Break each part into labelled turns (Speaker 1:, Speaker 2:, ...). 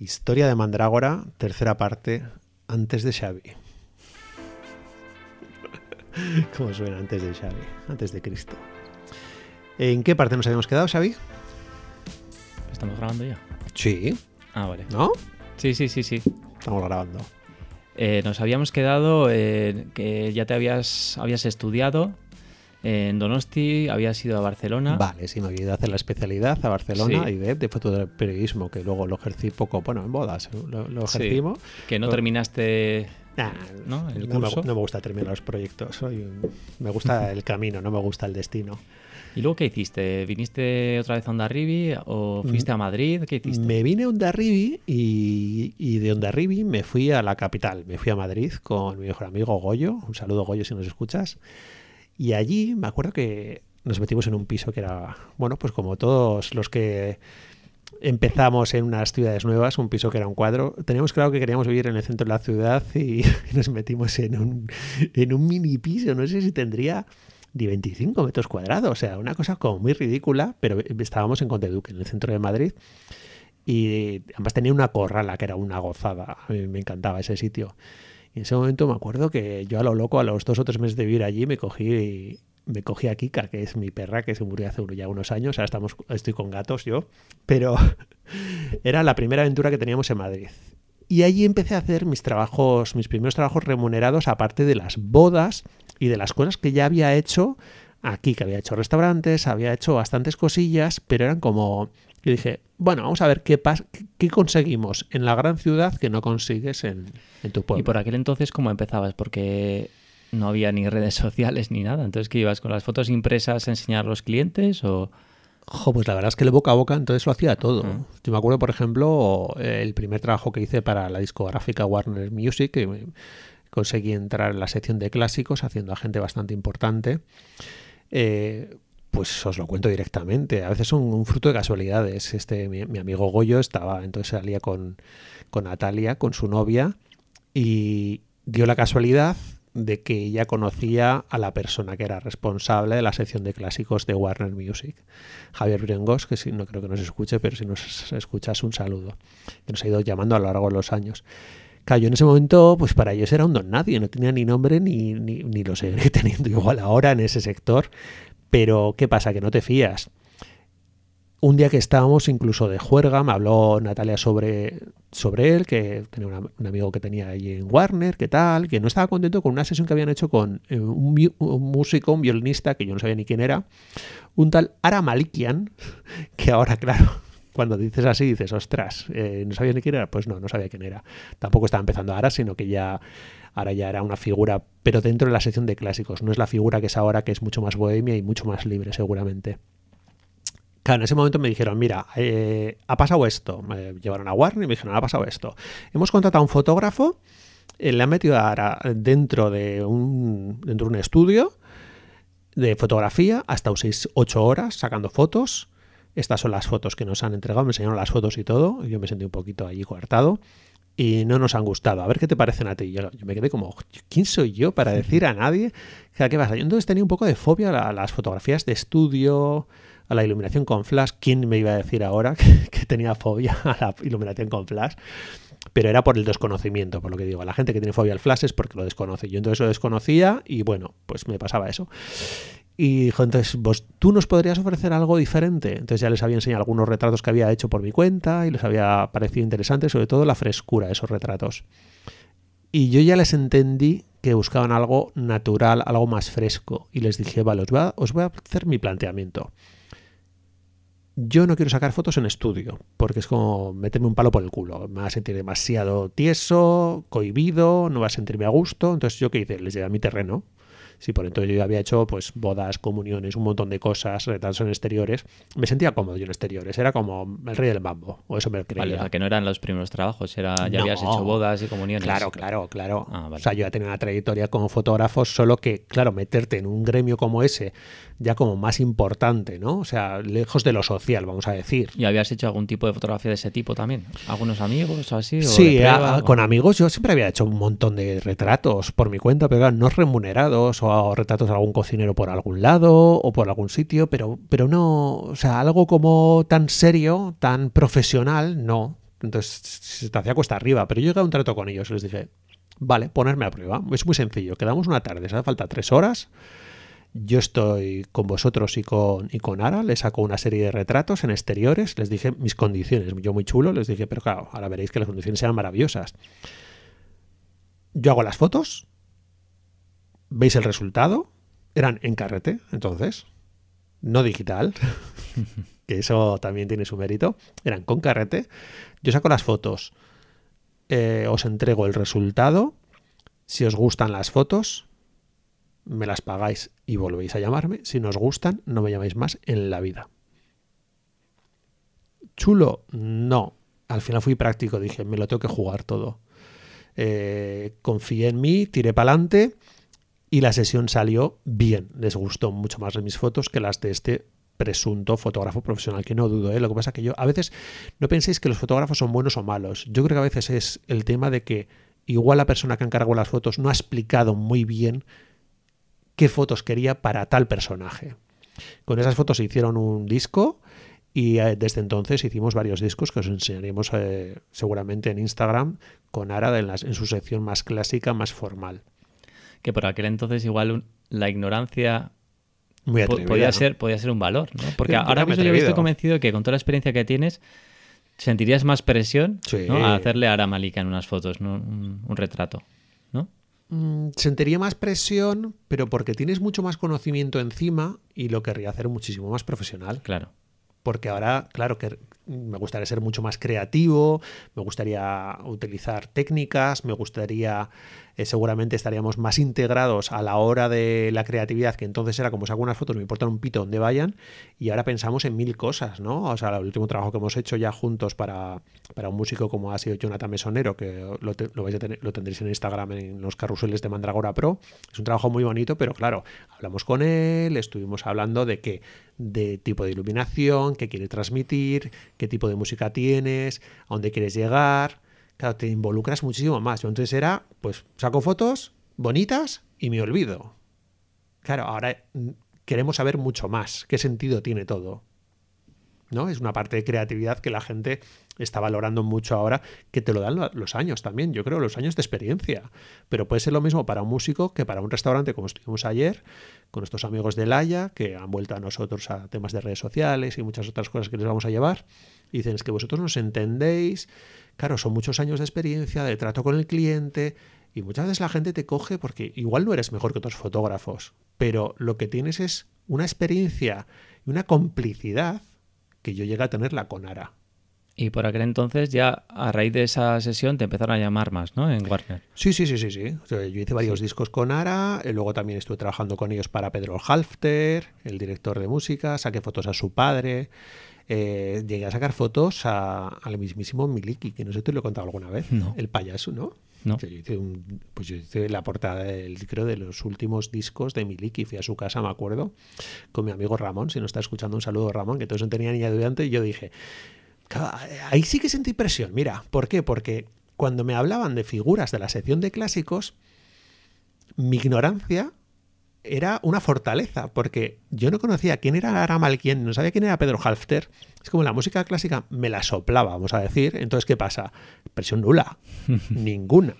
Speaker 1: Historia de Mandrágora, tercera parte, antes de Xavi. ¿Cómo suena antes de Xavi? Antes de Cristo. ¿En qué parte nos habíamos quedado, Xavi?
Speaker 2: ¿Estamos grabando ya?
Speaker 1: Sí.
Speaker 2: Ah, vale.
Speaker 1: ¿No?
Speaker 2: Sí, sí, sí, sí.
Speaker 1: Estamos grabando.
Speaker 2: Eh, nos habíamos quedado eh, que ya te habías, habías estudiado en Donosti, habías ido a Barcelona.
Speaker 1: Vale, sí, me había ido a hacer la especialidad a Barcelona
Speaker 2: Sí.
Speaker 1: y de, de fotoperiodismo, que luego lo ejercí poco, bueno, en bodas, lo, lo
Speaker 2: Sí.
Speaker 1: ejercimos.
Speaker 2: Que no
Speaker 1: Lo-
Speaker 2: terminaste.
Speaker 1: Nah,
Speaker 2: ¿No? El
Speaker 1: no, me,
Speaker 2: curso.
Speaker 1: no me gusta terminar los proyectos. Soy me gusta el camino, no me gusta el destino.
Speaker 2: ¿Y luego qué hiciste? ¿Viniste otra vez a Ondarribi o fuiste a Madrid? ¿Qué hiciste?
Speaker 1: Mm. Me vine a Ondarribi y, y de Ondarribi me fui a la capital. Me fui a Madrid con mi mejor amigo Goyo. Un saludo, Goyo, si nos escuchas. Y allí me acuerdo que nos metimos en un piso que era, bueno, pues como todos los que empezamos en unas ciudades nuevas, un piso que era un cuadro. Teníamos claro que queríamos vivir en el centro de la ciudad y, nos metimos en un, en un mini piso. No sé si tendría de 25 metros cuadrados. O sea, una cosa como muy ridícula, pero estábamos en Conde Duque, en el centro de Madrid. Y además tenía una corrala que era una gozada. A mí me encantaba ese sitio. Y en ese momento me acuerdo que yo a lo loco, a los dos o tres meses de vivir allí, me cogí, me cogí a Kika, que es mi perra, que se murió hace ya unos años. Ahora estamos, estoy con gatos yo. Pero era la primera aventura que teníamos en Madrid. Y allí empecé a hacer mis trabajos, mis primeros trabajos remunerados, aparte de las bodas y de las cosas que ya había hecho aquí, que había hecho restaurantes, había hecho bastantes cosillas, pero eran como. Yo dije, bueno, vamos a ver qué, pas qué- conseguimos en la gran ciudad que no consigues en, en tu pueblo.
Speaker 2: Y por aquel entonces, ¿cómo empezabas? Porque no había ni redes sociales ni nada. Entonces, ¿qué ibas con las fotos impresas a enseñar a los clientes o...?
Speaker 1: Jo, pues la verdad es que el boca a boca entonces lo hacía todo.
Speaker 2: Mm.
Speaker 1: Yo me acuerdo, por ejemplo, el primer trabajo que hice para la discográfica Warner Music, que conseguí entrar en la sección de clásicos haciendo a gente bastante importante. Eh, pues os lo cuento directamente. A veces son un fruto de casualidades. Este, mi, mi amigo Goyo estaba, entonces salía con, con Natalia, con su novia, y dio la casualidad de que ella conocía a la persona que era responsable de la sección de clásicos de Warner Music, Javier Brengos, que si, no creo que nos escuche, pero si nos escuchas un saludo, que nos ha ido llamando a lo largo de los años. Claro, yo en ese momento, pues para ellos era un don nadie, no tenía ni nombre ni, ni, ni lo seguiré teniendo igual ahora en ese sector. Pero, ¿qué pasa? Que no te fías. Un día que estábamos incluso de juerga, me habló Natalia sobre, sobre él, que tenía un amigo que tenía allí en Warner, que tal, que no estaba contento con una sesión que habían hecho con eh, un músico, un violinista, que yo no sabía ni quién era, un tal Ara Malikian, que ahora, claro, cuando dices así, dices, ostras, eh, ¿no sabía ni quién era? Pues no, no sabía quién era. Tampoco estaba empezando ahora, sino que ya ahora ya era una figura, pero dentro de la sección de clásicos. No es la figura que es ahora, que es mucho más bohemia y mucho más libre, seguramente. Claro, en ese momento me dijeron, mira, eh, ha pasado esto. Me llevaron a Warner y me dijeron, ha pasado esto. Hemos contratado a un fotógrafo, eh, le han metido ahora dentro de un, dentro de un estudio de fotografía hasta 6, 8 horas sacando fotos. Estas son las fotos que nos han entregado, me enseñaron las fotos y todo. Yo me sentí un poquito allí coartado y no nos han gustado. A ver qué te parecen a ti. Yo, yo me quedé como, ¿quién soy yo para decir a nadie? O sea, ¿Qué pasa? Yo entonces tenía un poco de fobia a, a las fotografías de estudio, a la iluminación con flash. ¿Quién me iba a decir ahora que, que tenía fobia a la iluminación con flash? Pero era por el desconocimiento, por lo que digo. La gente que tiene fobia al flash es porque lo desconoce. Yo entonces lo desconocía y bueno, pues me pasaba eso. Y dijo, entonces, vos, ¿tú nos podrías ofrecer algo diferente? Entonces ya les había enseñado algunos retratos que había hecho por mi cuenta y les había parecido interesante, sobre todo la frescura de esos retratos. Y yo ya les entendí que buscaban algo natural, algo más fresco. Y les dije, vale, os voy a, os voy a hacer mi planteamiento. Yo no quiero sacar fotos en estudio, porque es como meterme un palo por el culo. Me va a sentir demasiado tieso, cohibido, no va a sentirme a gusto. Entonces, ¿yo qué hice? Les llevé a mi terreno. Sí, por entonces yo había hecho pues bodas, comuniones, un montón de cosas, retratos en exteriores. Me sentía cómodo yo en exteriores, era como el rey del mambo, o eso me creía.
Speaker 2: Vale, o sea, que no eran los primeros trabajos, era, ya
Speaker 1: No.
Speaker 2: habías hecho bodas y comuniones.
Speaker 1: Claro, claro, claro.
Speaker 2: Ah, vale.
Speaker 1: O sea, yo ya tenía una trayectoria como fotógrafo, solo que, claro, meterte en un gremio como ese, ya como más importante, ¿no? O sea, lejos de lo social, vamos a decir.
Speaker 2: ¿Y habías hecho algún tipo de fotografía de ese tipo también? ¿Algunos amigos o así?
Speaker 1: Sí,
Speaker 2: de
Speaker 1: a-
Speaker 2: prueba,
Speaker 1: a-
Speaker 2: o-
Speaker 1: con amigos yo siempre había hecho un montón de retratos por mi cuenta, pero claro, no remunerados o retratos de algún cocinero por algún lado o por algún sitio, pero, pero no, o sea, algo como tan serio, tan profesional, no. Entonces se te hacía cuesta arriba, pero yo llegué a un trato con ellos y les dije, vale, ponerme a prueba. Es muy sencillo, quedamos una tarde, se hace falta tres horas. Yo estoy con vosotros y con, y con Ara, le saco una serie de retratos en exteriores, les dije mis condiciones, yo muy chulo, les dije, pero claro, ahora veréis que las condiciones sean maravillosas. Yo hago las fotos, veis el resultado, eran en carrete, entonces, no digital, que eso también tiene su mérito, eran con carrete, yo saco las fotos, eh, os entrego el resultado, si os gustan las fotos, me las pagáis y volvéis a llamarme, si no os gustan, no me llamáis más en la vida. Chulo, no. Al final fui práctico, dije, me lo tengo que jugar todo. Eh, confié en mí, tiré para adelante y la sesión salió bien. Les gustó mucho más mis fotos que las de este presunto fotógrafo profesional, que no dudo, ¿eh? lo que pasa es que yo a veces no penséis que los fotógrafos son buenos o malos. Yo creo que a veces es el tema de que igual la persona que encargó las fotos no ha explicado muy bien qué fotos quería para tal personaje. Con esas fotos se hicieron un disco y eh, desde entonces hicimos varios discos que os enseñaremos eh, seguramente en Instagram con Ara en, en, su sección más clásica, más formal.
Speaker 2: Que por aquel entonces igual la ignorancia
Speaker 1: muy
Speaker 2: podía,
Speaker 1: ¿no?
Speaker 2: ser, podía ser un valor, ¿no? Porque ahora mismo yo estoy convencido de que con toda la experiencia que tienes sentirías más presión
Speaker 1: sí.
Speaker 2: ¿no? a hacerle a Ara Malika en unas fotos, ¿no? un, un retrato, ¿no?
Speaker 1: Mm, sentiría más presión, pero porque tienes mucho más conocimiento encima y lo querría hacer muchísimo más profesional.
Speaker 2: Claro.
Speaker 1: Porque ahora, claro, que me gustaría ser mucho más creativo, me gustaría utilizar técnicas, me gustaría, eh, seguramente estaríamos más integrados a la hora de la creatividad, que entonces era como saco unas fotos, me importa un pito donde vayan, y ahora pensamos en mil cosas, ¿no? O sea, el último trabajo que hemos hecho ya juntos para, para un músico como ha sido Jonathan Mesonero, que lo, lo, vais a tener, lo tendréis en Instagram en los carruseles de Mandragora Pro, es un trabajo muy bonito, pero claro, hablamos con él, estuvimos hablando de qué, de tipo de iluminación, qué quiere transmitir, qué tipo de música tienes, a dónde quieres llegar. Claro, te involucras muchísimo más. Entonces era, pues saco fotos bonitas y me olvido. Claro, ahora queremos saber mucho más. ¿Qué sentido tiene todo? ¿No? Es una parte de creatividad que la gente está valorando mucho ahora, que te lo dan los años también, yo creo, los años de experiencia. Pero puede ser lo mismo para un músico que para un restaurante, como estuvimos ayer, con estos amigos de Laia, que han vuelto a nosotros a temas de redes sociales y muchas otras cosas que les vamos a llevar. Y dicen, es que vosotros nos entendéis. Claro, son muchos años de experiencia, de trato con el cliente. Y muchas veces la gente te coge porque igual no eres mejor que otros fotógrafos, pero lo que tienes es una experiencia y una complicidad que yo llegué a tenerla con Ara.
Speaker 2: Y por aquel entonces ya a raíz de esa sesión te empezaron a llamar más, ¿no? En Warner.
Speaker 1: Sí, sí, sí, sí, sí. O sea, yo hice varios sí. discos con Ara, luego también estuve trabajando con ellos para Pedro Halfter, el director de música, saqué fotos a su padre, eh, llegué a sacar fotos a, al mismísimo Miliki, que no sé si te lo he contado alguna vez,
Speaker 2: no.
Speaker 1: el payaso, ¿no?
Speaker 2: No.
Speaker 1: Yo hice un, pues yo hice la portada del, creo, de los últimos discos de Miliki. Fui a su casa, me acuerdo, con mi amigo Ramón. Si no está escuchando, un saludo Ramón, que entonces no tenía ni ayudante. Y yo dije, ahí sí que sentí presión. Mira, ¿por qué? Porque cuando me hablaban de figuras de la sección de clásicos, mi ignorancia era una fortaleza, porque yo no conocía quién era Ara Malkian, no sabía quién era Pedro Halfter. Es como la música clásica me la soplaba, vamos a decir. Entonces, ¿qué pasa? Presión nula. Ninguna.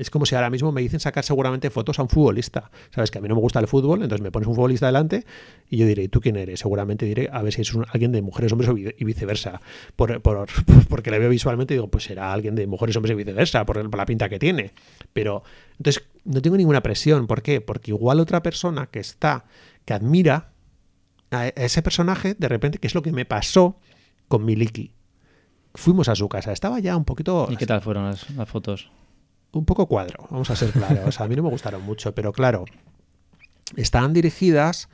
Speaker 1: Es como si ahora mismo me dicen sacar seguramente fotos a un futbolista. Sabes que a mí no me gusta el fútbol, entonces me pones un futbolista delante y yo diré, ¿tú quién eres? Seguramente diré, a ver si es un, alguien de mujeres, hombres y viceversa. Por, por, porque le veo visualmente y digo, pues será alguien de mujeres, hombres y viceversa, por, la pinta que tiene. Pero entonces no tengo ninguna presión. ¿Por qué? Porque igual otra persona que está, que admira a ese personaje, de repente, que es lo que me pasó con Miliki. Fuimos a su casa, estaba ya un poquito...
Speaker 2: ¿Y qué tal fueron las fotos?
Speaker 1: Un poco cuadro, vamos a ser claros. A mí no me gustaron mucho, pero claro, estaban dirigidas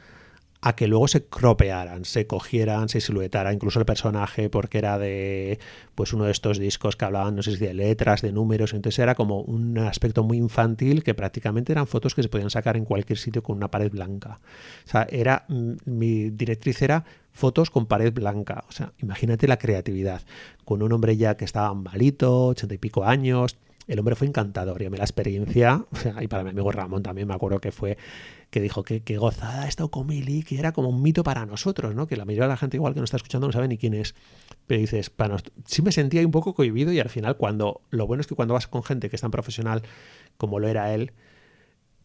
Speaker 1: a que luego se cropearan, se cogieran, se siluetara incluso el personaje porque era de pues uno de estos discos que hablaban, no sé si de letras, de números, entonces era como un aspecto muy infantil que prácticamente eran fotos que se podían sacar en cualquier sitio con una pared blanca. O sea, era mi directriz era fotos con pared blanca. O sea, imagínate la creatividad. Con un hombre ya que estaba malito, ochenta y pico años, el hombre fue encantador y a mí la experiencia, y para mi amigo Ramón también me acuerdo que fue, que dijo que, que gozada ha estado con Milly, que era como un mito para nosotros, ¿no? Que la mayoría de la gente igual que nos está escuchando no sabe ni quién es. Pero dices, para nos... sí me sentía un poco cohibido y al final cuando, lo bueno es que cuando vas con gente que es tan profesional como lo era él,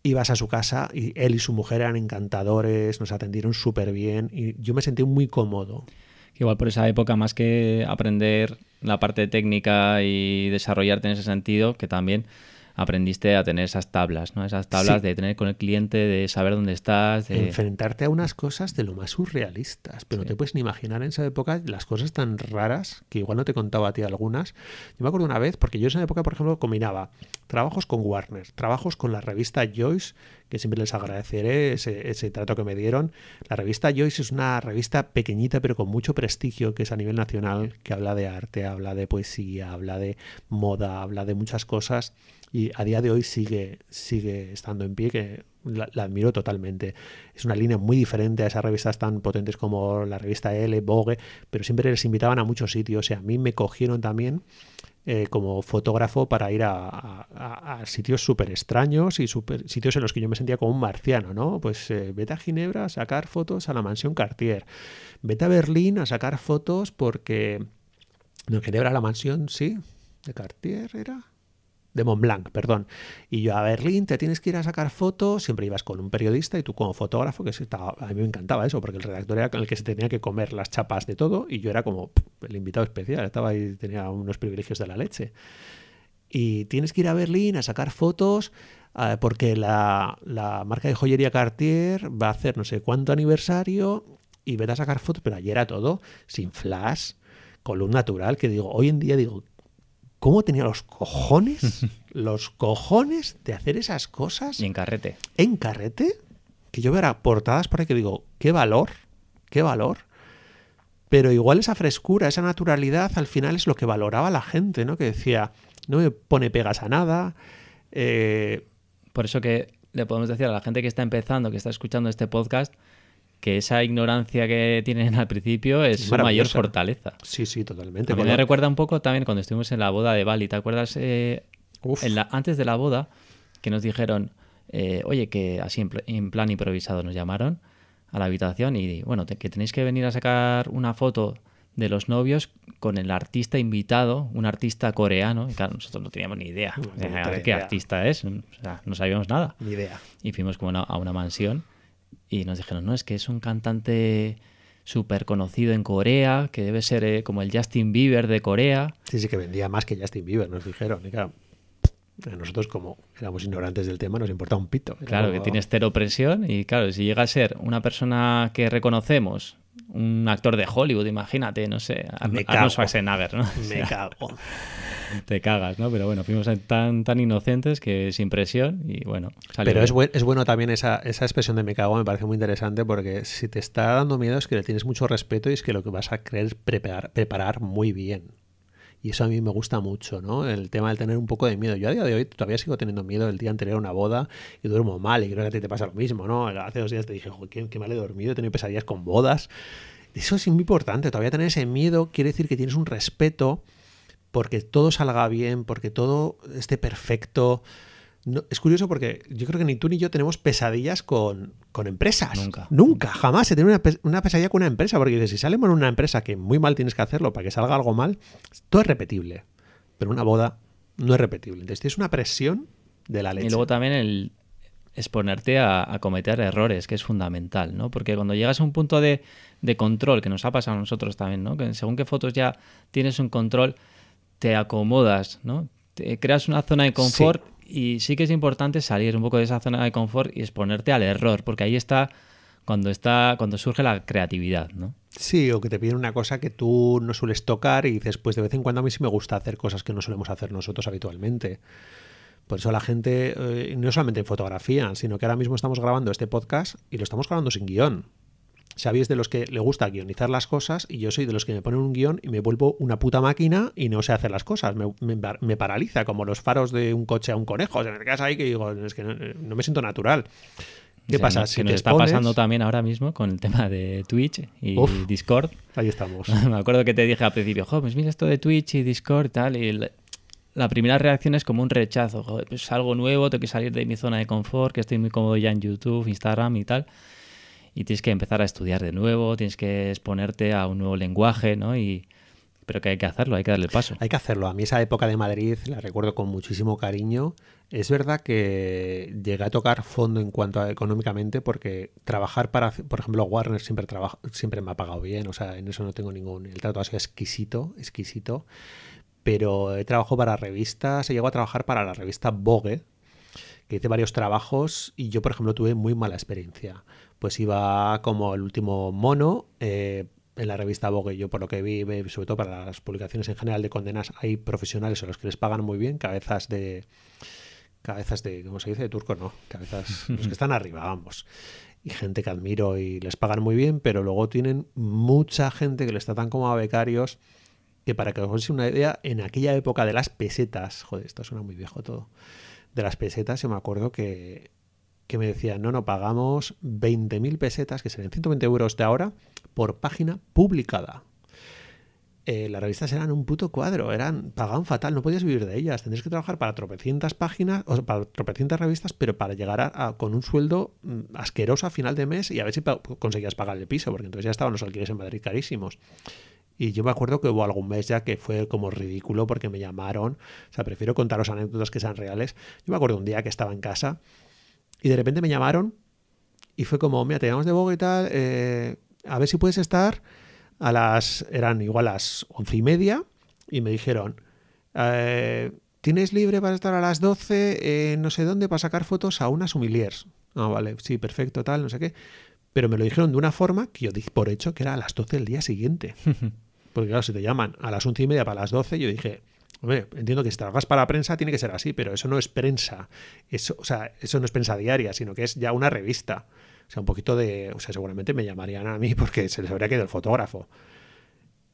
Speaker 1: ibas a su casa y él y su mujer eran encantadores, nos atendieron súper bien y yo me sentí muy cómodo.
Speaker 2: Igual por esa época, más que aprender la parte técnica y desarrollarte en ese sentido, que también aprendiste a tener esas tablas, ¿no? Esas tablas
Speaker 1: Sí.
Speaker 2: de tener con el cliente, de saber dónde estás, de...
Speaker 1: Enfrentarte a unas cosas de lo más surrealistas, pero no
Speaker 2: Sí.
Speaker 1: te puedes ni imaginar en esa época las cosas tan raras que igual no te contaba a ti algunas. Yo me acuerdo una vez, porque yo en esa época, por ejemplo, combinaba trabajos con Warner, trabajos con la revista Joyce, que siempre les agradeceré ese, ese trato que me dieron. La revista Joyce es una revista pequeñita pero con mucho prestigio, que es a nivel nacional, que habla de arte, habla de poesía, habla de moda, habla de muchas cosas y a día de hoy sigue, sigue estando en pie, que la, admiro totalmente. Es una línea muy diferente a esas revistas tan potentes como la revista L, Vogue, pero siempre les invitaban a muchos sitios y a mí me cogieron también eh, como fotógrafo para ir a, a- sitios súper extraños y super, sitios en los que yo me sentía como un marciano, ¿no? Pues eh, vete a Ginebra a sacar fotos a la mansión Cartier, vete a Berlín a sacar fotos porque... No, Ginebra la mansión, sí, de Cartier era de Montblanc, perdón. Y yo a Berlín te tienes que ir a sacar fotos, siempre ibas con un periodista y tú como fotógrafo, que estaba- a mí me encantaba eso, porque el redactor era el que se tenía que comer las chapas de todo y yo era como el invitado especial, estaba ahí, tenía unos privilegios de la leche. Y tienes que ir a Berlín a sacar fotos eh, porque la, la marca de joyería Cartier va a hacer no sé cuánto aniversario y vete a sacar fotos, pero ayer era todo sin flash, con luz natural, que digo, hoy en día digo, ¿cómo tenía los cojones, los cojones de hacer esas cosas
Speaker 2: Y en carrete.
Speaker 1: en carrete? Que yo veo ahora portadas por ahí que digo, qué valor, qué valor. Pero igual esa frescura, esa naturalidad, al final es lo que valoraba la gente, ¿no? Que decía, no me pone pegas a nada. eh,
Speaker 2: Por eso que le podemos decir a la gente que está empezando, que está escuchando este podcast, que esa ignorancia que tienen al principio es su mayor fortaleza.
Speaker 1: sí, sí, totalmente.
Speaker 2: A mí me recuerda un poco también cuando estuvimos en la boda de Bali. ¿Te acuerdas? eh,
Speaker 1: Uf.
Speaker 2: en la- antes de la boda, que nos dijeron, eh, oye, que así en, pl- en plan improvisado nos llamaron a la habitación y bueno, te- que tenéis que venir a sacar una foto de los novios con el artista invitado, un artista coreano. Y claro, nosotros no teníamos ni idea
Speaker 1: No, puta
Speaker 2: qué
Speaker 1: idea.
Speaker 2: artista es. O sea, no sabíamos nada.
Speaker 1: Ni idea.
Speaker 2: Y fuimos como a una mansión y nos dijeron, no, es que es un cantante súper conocido en Corea, que debe ser eh, como el Justin Bieber de Corea.
Speaker 1: Sí, sí, que vendía más que Justin Bieber, nos dijeron. Y claro, a nosotros, como éramos ignorantes del tema, nos importa un pito.
Speaker 2: Claro, que tienes cero presión y claro, si llega a ser una persona que reconocemos, un actor de Hollywood, imagínate, no sé, Arnold
Speaker 1: cago.
Speaker 2: Schwarzenegger, ¿no?
Speaker 1: Me cago.
Speaker 2: Te cagas, ¿no? Pero bueno, fuimos tan, tan inocentes que sin presión y bueno, salió
Speaker 1: Pero es, buen- es bueno también esa, esa expresión de me cago, me parece muy interesante porque si te está dando miedo es que le tienes mucho respeto y es que lo que vas a querer es preparar, preparar muy bien. Y eso a mí me gusta mucho, ¿no? El tema del tener un poco de miedo. Yo a día de hoy todavía sigo teniendo miedo el día anterior a una boda y duermo mal y creo que a ti te pasa lo mismo, ¿no? Hace dos días te dije, "Joder, qué, qué mal he dormido, he tenido pesadillas con bodas. Eso es muy importante, todavía tener ese miedo quiere decir que tienes un respeto porque todo salga bien, porque todo esté perfecto. No, es curioso porque yo creo que ni tú ni yo tenemos pesadillas con, con empresas.
Speaker 2: Nunca.
Speaker 1: Nunca, jamás se tiene una, una pesadilla con una empresa. Porque dices, si sale mal una empresa que muy mal tienes que hacerlo para que salga algo mal, todo es repetible. Pero una boda no es repetible. Entonces tienes una presión de la leche.
Speaker 2: Y luego también el exponerte a, a cometer errores, que es fundamental, ¿no? Porque cuando llegas a un punto de, de control, que nos ha pasado a nosotros también, ¿no? Que según qué fotos ya tienes un control, te acomodas, ¿no? Te creas una zona de confort y sí que es importante salir un poco de esa zona de confort y exponerte al error, porque ahí está cuando está cuando surge la creatividad, ¿no?
Speaker 1: Sí, o que te piden una cosa que tú no sueles tocar y dices, pues de vez en cuando a mí sí me gusta hacer cosas que no solemos hacer nosotros habitualmente. Por eso la gente, eh, no solamente en fotografía, sino que ahora mismo estamos grabando este podcast y lo estamos grabando sin guion. Xavi es de los que le gusta guionizar las cosas y yo soy de los que me ponen un guion y me vuelvo una puta máquina y no sé hacer las cosas. Me, me- me paraliza como los faros de un coche a un conejo. O sea, me quedas ahí que digo, es que no, no me siento natural. ¿Qué
Speaker 2: O sea,
Speaker 1: pasa? Si
Speaker 2: que nos está
Speaker 1: expones-
Speaker 2: pasando también ahora mismo con el tema de Twitch y
Speaker 1: Uf.
Speaker 2: Discord.
Speaker 1: Ahí estamos.
Speaker 2: Me acuerdo que te dije al principio, jo, pues mira esto de Twitch y Discord y tal, y el- la primera reacción es como un rechazo. Joder, pues algo nuevo, tengo que salir de mi zona de confort, que estoy muy cómodo ya en YouTube, Instagram y tal. Y tienes que empezar a estudiar de nuevo, tienes que exponerte a un nuevo lenguaje, ¿no? Y, pero que hay que hacerlo, hay que darle el paso.
Speaker 1: Hay que hacerlo. A mí esa época de Madrid la recuerdo con muchísimo cariño. Es verdad que llegué a tocar fondo en cuanto a económicamente porque trabajar para, por ejemplo, Warner siempre, siempre me ha pagado bien. O sea, en eso no tengo ningún... El trato ha sido exquisito, exquisito. Pero he trabajado para revistas, he llegado a trabajar para la revista Vogue, que hice varios trabajos y yo, por ejemplo, tuve muy mala experiencia. Pues iba como el último mono, eh, en la revista Vogue, yo por lo que vi, sobre todo para las publicaciones en general de condenas, hay profesionales a los que les pagan muy bien, cabezas de. Cabezas de. ¿Cómo se dice? De turco, no. Cabezas. los que están arriba, vamos. Y gente que admiro y les pagan muy bien, pero luego tienen mucha gente que les tratan como a becarios. Que para que os hagáis una idea, en aquella época de las pesetas, joder, esto suena muy viejo todo. De las pesetas, yo me acuerdo que que me decían, no, no, pagamos 20.000 pesetas, que serían 120 euros de ahora, por página publicada. Eh, las revistas eran un puto cuadro, eran pagaban fatal, no podías vivir de ellas, tendrías que trabajar para tropecientas páginas, o para tropecientas revistas, pero para llegar a, con un sueldo mm, asqueroso a final de mes y a ver si conseguías pagar el piso, porque entonces ya estaban los alquileres en Madrid carísimos. Y yo me acuerdo que hubo algún mes ya que fue como ridículo porque me llamaron. O sea, prefiero contaros anécdotas que sean reales. Yo me acuerdo un día que estaba en casa y de repente me llamaron y fue como, mira, te llamamos de Vogue y tal, eh, a ver si puedes estar a las, eran igual a las once y media, y me dijeron, eh, ¿tienes libre para estar a las doce no sé dónde para sacar fotos a unas humiliers? Ah, vale, sí, perfecto, tal, no sé qué. Pero me lo dijeron de una forma que yo dije por hecho que era a las 12 del día siguiente. Porque claro, si te llaman a las once y media para las 12, yo dije, Hombre, entiendo que si trabajas para prensa tiene que ser así, pero eso no es prensa. Eso, o sea, eso no es prensa diaria, sino que es ya una revista. O sea, un poquito de. O sea, seguramente me llamarían a mí porque se les habría quedado el fotógrafo.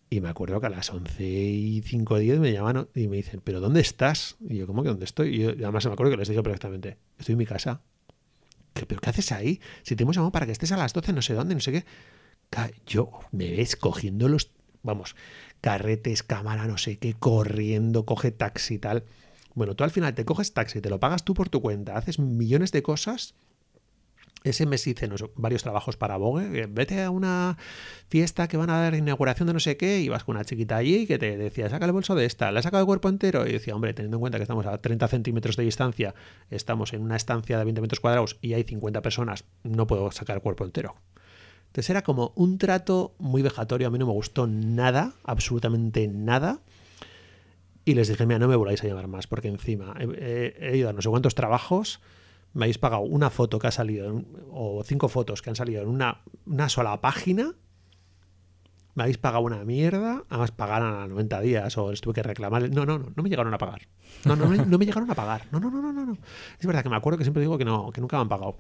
Speaker 1: Y me acuerdo que a las 11 y 5 o 10 me llaman y me dicen, ¿pero dónde estás? Y yo, ¿cómo que dónde estoy? Y, yo, además me acuerdo que les dije perfectamente, estoy en mi casa. ¿Pero qué haces ahí? Si te hemos llamado para que estés a las 12, no sé dónde, no sé qué. Yo me ves cogiendo los. Vamos, carretes, cámara, no sé qué, corriendo, coge taxi tal. Bueno, tú al final te coges taxi, te lo pagas tú por tu cuenta, haces millones de cosas. Ese mes hice varios trabajos para Vogue. Vete a una fiesta que van a dar inauguración de no sé qué y vas con una chiquita allí que te decía, saca el bolso de esta, le has sacado el cuerpo entero. Y decía, hombre, teniendo en cuenta que estamos a 30 centímetros de distancia, estamos en una estancia de 20 metros cuadrados y hay 50 personas, no puedo sacar el cuerpo entero. Entonces era como un trato muy vejatorio, a mí no me gustó nada, absolutamente nada. Y les dije, mira, no me voláis a llamar más, porque encima he, ido a no sé cuántos trabajos, me habéis pagado una foto que ha salido, o cinco fotos que han salido en una, una sola página, me habéis pagado una mierda, además pagaron a 90 días o les tuve que reclamar. No, no, no, no me llegaron a pagar. No, no, no, no me llegaron a pagar. No, no, no, no, no. Es verdad que me acuerdo que siempre digo que no, que nunca me han pagado.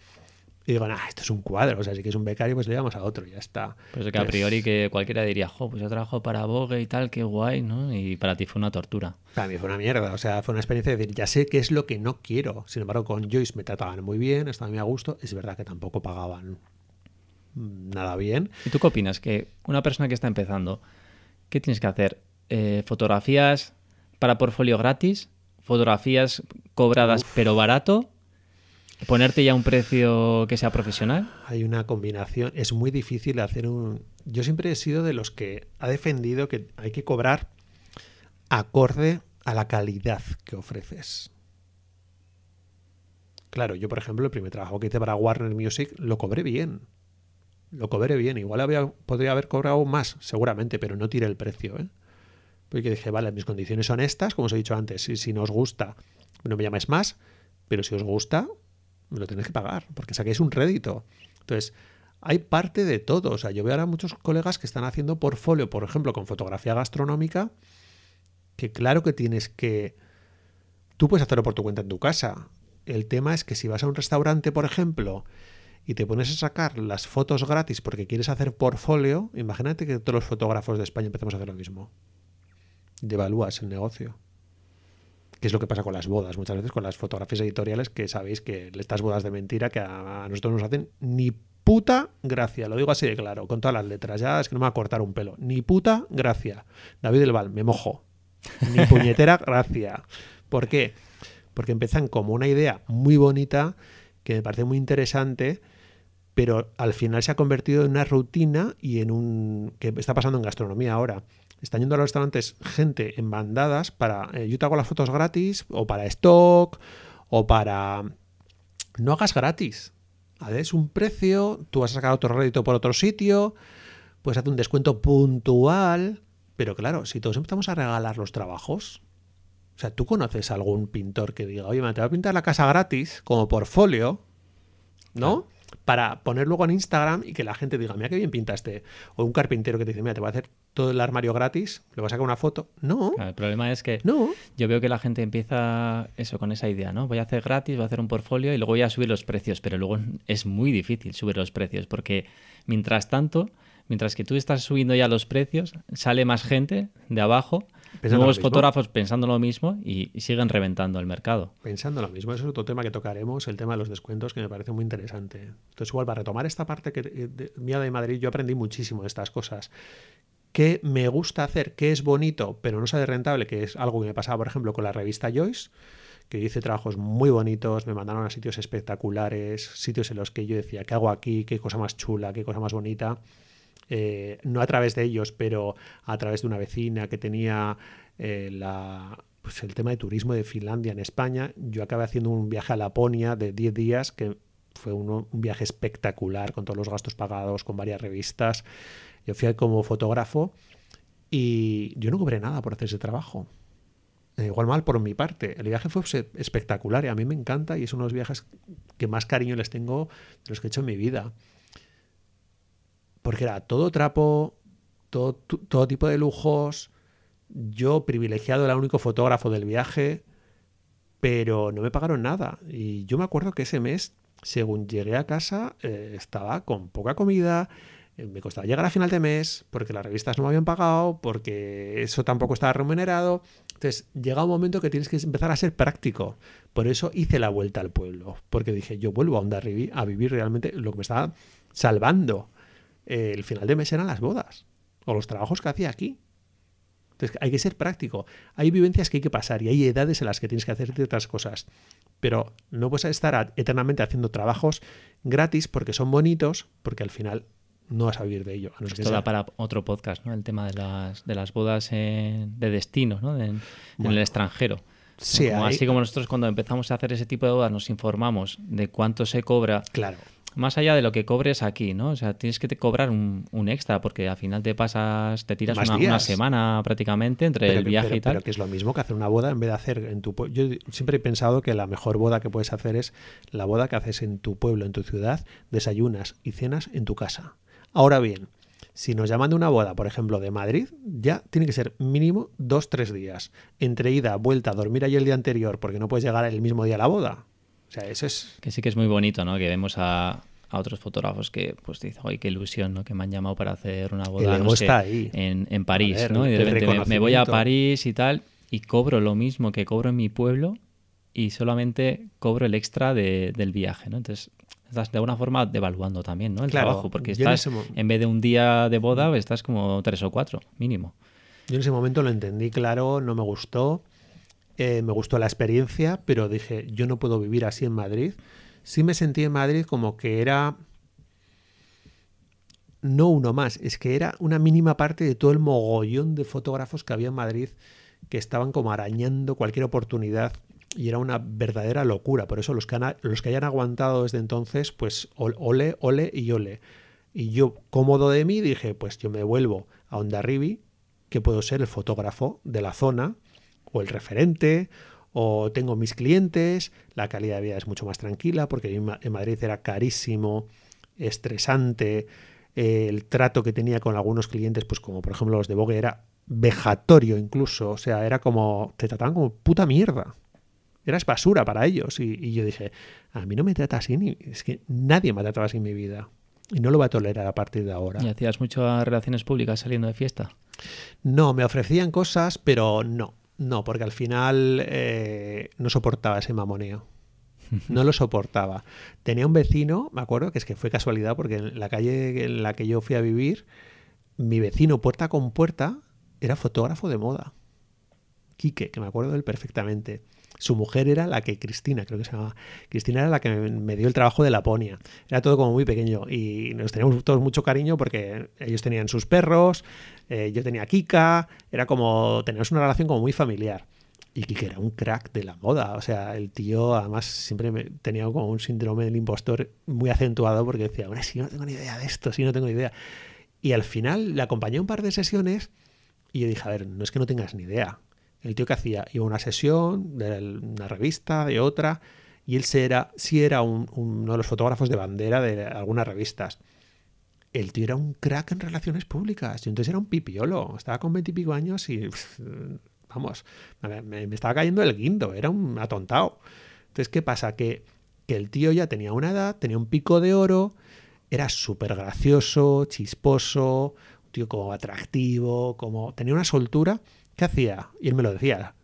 Speaker 1: Y digo, ah, esto es un cuadro, o sea, si que es un becario, pues le damos a otro, y ya está.
Speaker 2: Pues que a priori que cualquiera diría, jo, pues yo trabajo para Vogue y tal, qué guay, ¿no? Y para ti fue una tortura.
Speaker 1: Para mí fue una mierda, o sea, fue una experiencia de decir, ya sé qué es lo que no quiero. Sin embargo, con Joyce me trataban muy bien, estaba muy a gusto, es verdad que tampoco pagaban nada bien.
Speaker 2: ¿Y tú qué opinas? Que una persona que está empezando, ¿qué tienes que hacer? Eh, ¿Fotografías para portfolio gratis? ¿Fotografías cobradas pero barato? ¿Ponerte ya un precio que sea profesional?
Speaker 1: Hay una combinación. Es muy difícil hacer un. Yo siempre he sido de los que ha defendido que hay que cobrar acorde a la calidad que ofreces. Claro, yo, por ejemplo, el primer trabajo que hice para Warner Music lo cobré bien. Lo cobré bien. Igual había, podría haber cobrado más, seguramente, pero no tiré el precio. ¿eh? Porque dije, vale, mis condiciones son estas, como os he dicho antes. Y si no os gusta, no me llamáis más. Pero si os gusta, me lo tenéis que pagar, porque saquéis un rédito. Entonces, hay parte de todo. O sea, yo veo ahora muchos colegas que están haciendo portfolio, por ejemplo, con fotografía gastronómica, que claro que tienes que... Tú puedes hacerlo por tu cuenta en tu casa. El tema es que si vas a un restaurante, por ejemplo, y te pones a sacar las fotos gratis porque quieres hacer portfolio, imagínate que todos los fotógrafos de España empecemos a hacer lo mismo. Devalúas el negocio que es lo que pasa con las bodas, muchas veces con las fotografías editoriales, que sabéis que estas bodas de mentira que a, nosotros nos hacen ni puta gracia, lo digo así de claro, con todas las letras, ya es que no me va a cortar un pelo, ni puta gracia. David Elval, me mojo. Ni puñetera gracia. ¿Por qué? Porque empiezan como una idea muy bonita, que me parece muy interesante, pero al final se ha convertido en una rutina y en un... que está pasando en gastronomía ahora. Están yendo a los restaurantes gente en bandadas para... eh, yo te hago las fotos gratis, o para stock, o para... No hagas gratis. Es un precio, tú vas a sacar otro rédito por otro sitio, puedes hacer un descuento puntual, pero claro, si todos empezamos a regalar los trabajos, o sea, ¿tú conoces algún pintor que diga, oye, me te voy a pintar la casa gratis, como portfolio, ¿no? Para poner luego en Instagram y que la gente diga, mira qué bien pintaste. O un carpintero que te dice, mira, te voy a hacer todo el armario gratis, le voy a sacar una foto. No,
Speaker 2: Claro, el problema es que
Speaker 1: no.
Speaker 2: yo veo que la gente empieza eso con esa idea, ¿no? Voy a hacer gratis, voy a hacer un portfolio y luego voy a subir los precios, pero luego es muy difícil subir los precios porque mientras tanto, mientras que tú estás subiendo ya los precios, sale más gente de abajo,
Speaker 1: Pensando
Speaker 2: nuevos
Speaker 1: lo mismo.
Speaker 2: fotógrafos pensando lo mismo y, y siguen reventando el mercado.
Speaker 1: Pensando lo mismo, eso es otro tema que tocaremos, el tema de los descuentos, que me parece muy interesante. Entonces, igual, para retomar esta parte que, eh, de, mía de Madrid, yo aprendí muchísimo de estas cosas. ¿Qué me gusta hacer? ¿Qué es bonito, pero no sale rentable? Que es algo que me pasaba, por ejemplo, con la revista Joyce, que hice trabajos muy bonitos, me mandaron a sitios espectaculares, sitios en los que yo decía, ¿qué hago aquí? ¿Qué cosa más chula? ¿Qué cosa más bonita? Eh, no a través de ellos, pero a través de una vecina que tenía eh, pues el tema de turismo de Finlandia en España. Yo acabé haciendo un viaje a Laponia de 10 días que fue un viaje espectacular con todos los gastos pagados, con varias revistas. Yo fui como fotógrafo y yo no cobré nada por hacer ese trabajo. Eh, igual mal por mi parte. El viaje fue espectacular y a mí me encanta y es uno de los viajes que más cariño les tengo de los que he hecho en mi vida. Porque era todo trapo, todo, tipo de lujos. Yo, privilegiado, era el único fotógrafo del viaje, pero no me pagaron nada. Y yo me acuerdo que ese mes, según llegué a casa, eh, estaba con poca comida. eh, Me costaba llegar a final de mes porque las revistas no me habían pagado, porque eso tampoco estaba remunerado. Entonces, llega un momento que tienes que empezar a ser práctico. Por eso hice la vuelta al pueblo, porque dije, yo vuelvo a Hondarribí a vivir realmente lo que me estaba salvando. Eh, el final de mes eran las bodas o los trabajos que hacía aquí. Entonces, hay que ser práctico. Hay vivencias que hay que pasar y hay edades en las que tienes que hacer ciertas cosas. Pero no puedes estar eternamente haciendo trabajos gratis porque son bonitos, porque al final no vas a vivir de ello. a no
Speaker 2: Esto da
Speaker 1: sea-
Speaker 2: para otro podcast, ¿no? El tema de las, de las bodas en- de destino, ¿no? En, en
Speaker 1: Bueno.
Speaker 2: el extranjero.
Speaker 1: Sí,
Speaker 2: Como-
Speaker 1: hay-
Speaker 2: Así como nosotros cuando empezamos a hacer ese tipo de bodas nos informamos de cuánto se cobra,
Speaker 1: Claro.
Speaker 2: Más allá de lo que cobres aquí, ¿no? O sea, tienes que te cobrar un, un extra porque al final te pasas, te tiras una, semana prácticamente entre
Speaker 1: Pero
Speaker 2: el viaje
Speaker 1: pero-
Speaker 2: y tal.
Speaker 1: pero que es lo mismo que hacer una boda en vez de hacer en tu pueblo. Yo siempre he pensado que la mejor boda que puedes hacer es la boda que haces en tu pueblo, en tu ciudad, desayunas y cenas en tu casa. Ahora bien, si nos llaman de una boda, por ejemplo, de Madrid, ya tiene que ser mínimo dos, tres días. Entre ida, vuelta, dormir allí el día anterior, porque no puedes llegar el mismo día a la boda. O sea, eso es...
Speaker 2: Que sí que es muy bonito, ¿no? Que vemos a, a otros fotógrafos que pues dicen, oye, qué ilusión, ¿no? Que me han llamado para hacer una boda no sé,
Speaker 1: ahí.
Speaker 2: En, en París,
Speaker 1: ver,
Speaker 2: ¿no? Y de repente me, me voy a. París y tal y cobro lo mismo que cobro en mi pueblo y solamente cobro el extra de- del viaje, ¿no? Entonces estás de alguna forma devaluando también, ¿no? El
Speaker 1: Claro,
Speaker 2: trabajo, porque
Speaker 1: en
Speaker 2: estás, en vez de un día de boda, estás como tres o cuatro, mínimo.
Speaker 1: Yo en ese momento lo entendí claro, no me gustó, eh, me gustó la experiencia, pero dije, yo no puedo vivir así en Madrid. Sí me sentí en Madrid como que era no uno más, es que era una mínima parte de todo el mogollón de fotógrafos que había en Madrid que estaban como arañando cualquier oportunidad y era una verdadera locura. Por eso los que, han- los que hayan aguantado desde entonces, pues ol- ole, ole y ole. Y yo, cómodo de mí, dije, pues yo me vuelvo a Ondarribi, que puedo ser el fotógrafo de la zona, o el referente, o tengo mis clientes, la calidad de vida es mucho más tranquila, porque en Ma- en Madrid era carísimo, estresante, eh, el trato que tenía con algunos clientes, pues como por ejemplo los de Vogue, era vejatorio incluso, o sea, era como, te trataban como puta mierda. Eras basura para ellos. Y, y yo dije, a mí no me trata así, ni, es que nadie me ha tratado así en mi vida. Y no lo voy a tolerar a partir de ahora.
Speaker 2: ¿Y hacías muchas relaciones públicas saliendo de fiesta?
Speaker 1: No, me ofrecían cosas, pero no. No, porque al final eh, no soportaba ese mamoneo. No lo soportaba. Tenía un vecino, me acuerdo que es que fue casualidad, porque en la calle en la que yo fui a vivir, mi vecino puerta con puerta era fotógrafo de moda. Que me acuerdo de él perfectamente. Su mujer era la que, Cristina, creo que se llamaba. Cristina era la que me dio el trabajo de Laponia. Era todo como muy pequeño y nos teníamos todos mucho cariño porque ellos tenían sus perros, eh, yo tenía Kika, era como, teníamos una relación como muy familiar. Y Kike era un crack de la moda. O sea, el tío además siempre tenía como un síndrome del impostor muy acentuado porque decía, bueno, si no tengo ni idea de esto, si no tengo ni idea. Y al final le acompañé un par de sesiones y yo dije, a ver, no es que no tengas ni idea. El tío que hacía, iba a una sesión de una revista, de otra, y él sí era, sí era uno de los fotógrafos de bandera de algunas revistas. El tío era un crack en relaciones públicas, y entonces era un pipiolo. Estaba con veintipico años y vamos, me, estaba cayendo el guindo, era un atontado. Entonces, ¿qué pasa? Que, el tío ya tenía una edad, tenía un pico de oro, era súper gracioso, chisposo, un tío como atractivo, como tenía una soltura. ¿Qué hacía? Y él me lo decía.